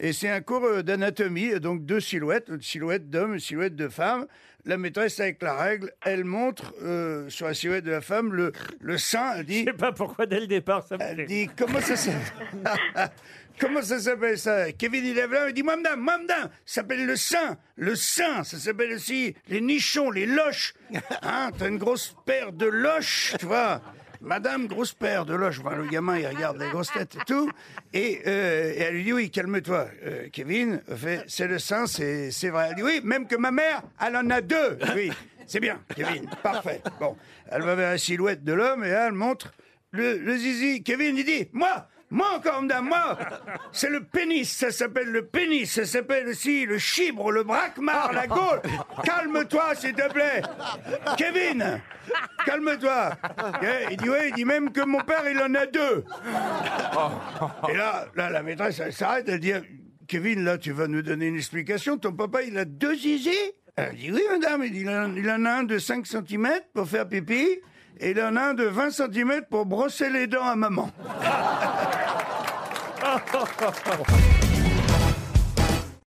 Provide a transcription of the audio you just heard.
Et c'est un cours euh, d'anatomie, donc deux silhouettes, une silhouette d'homme, une silhouette de femme. La maîtresse, avec la règle, elle montre euh, sur la silhouette de la femme le, le sein. Elle dit. Je sais pas pourquoi dès le départ ça me Elle plaît. dit comment ça s'appelle Comment ça s'appelle ça? Kevin il lève là, il dit moi madame, ça s'appelle le sein, le sein, ça s'appelle aussi les nichons, les loches. Hein, t'as une grosse paire de loches, tu vois. Madame, grosse paire de loches. Enfin, le gamin, il regarde les grosses têtes et tout. Et, euh, et elle lui dit, oui, calme-toi. Euh, Kevin fait, c'est le sein, c'est c'est vrai. Elle dit, oui, même que ma mère, elle en a deux. Oui, c'est bien, Kevin, parfait. Bon, elle va vers la silhouette de l'homme et là, elle montre le, le zizi. Kevin, il dit, moi, moi encore, madame, moi, c'est le pénis, ça s'appelle le pénis, ça s'appelle aussi le chibre, le braquemar, la gaule. Calme-toi, s'il te plaît. Kevin, calme-toi. Eh, Il dit, ouais, il dit même que mon père, il en a deux. Et là, là, la maîtresse, elle s'arrête, elle dit, Kevin, là, tu vas nous donner une explication. Ton papa, il a deux zizi Elle dit, oui, madame. Il, dit, il, en, il en a un de 5 cm pour faire pipi. Et il en a un de 20 cm pour brosser les dents à maman.